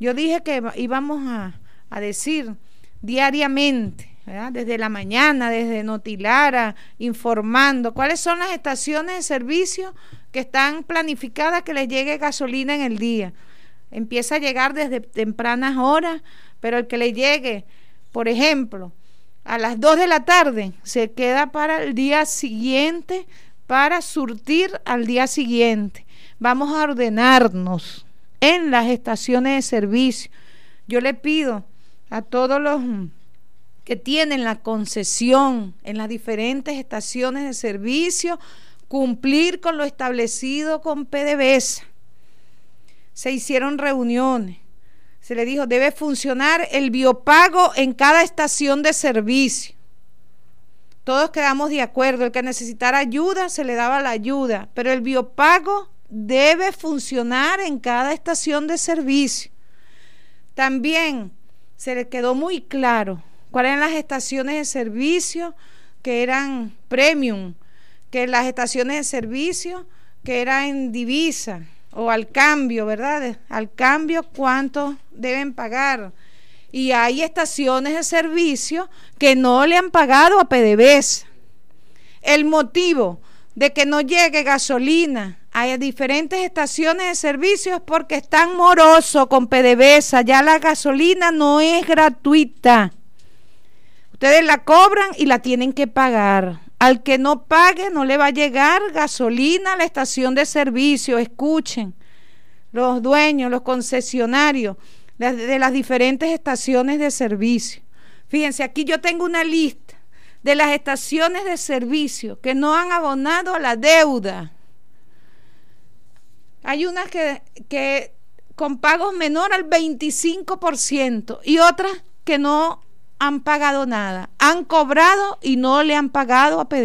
Yo dije que íbamos a, a decir diariamente, desde la mañana, desde Notilara, informando cuáles son las estaciones de servicio que están planificadas que les llegue gasolina en el día. Empieza a llegar desde tempranas horas, pero el que le llegue, por ejemplo, a las 2 de la tarde, se queda para el día siguiente, para surtir al día siguiente. Vamos a ordenarnos en las estaciones de servicio. Yo le pido a todos los que tienen la concesión en las diferentes estaciones de servicio cumplir con lo establecido con PDVSA. Se hicieron reuniones. Se le dijo, debe funcionar el biopago en cada estación de servicio. Todos quedamos de acuerdo. El que necesitara ayuda, se le daba la ayuda. Pero el biopago debe funcionar en cada estación de servicio. También se le quedó muy claro cuáles eran las estaciones de servicio que eran premium, que las estaciones de servicio que eran en divisa o al cambio, ¿verdad? Al cambio, ¿cuánto deben pagar? Y hay estaciones de servicio que no le han pagado a PDVSA. El motivo de que no llegue gasolina a diferentes estaciones de servicio es porque están morosos con PDVSA. Ya la gasolina no es gratuita. Ustedes la cobran y la tienen que pagar. Al que no pague no le va a llegar gasolina a la estación de servicio. Escuchen, los dueños, los concesionarios de las diferentes estaciones de servicio. Fíjense, aquí yo tengo una lista de las estaciones de servicio que no han abonado a la deuda. Hay unas que, que con pagos menor al 25% y otras que no han pagado nada. Han cobrado y no le han pagado a pedir.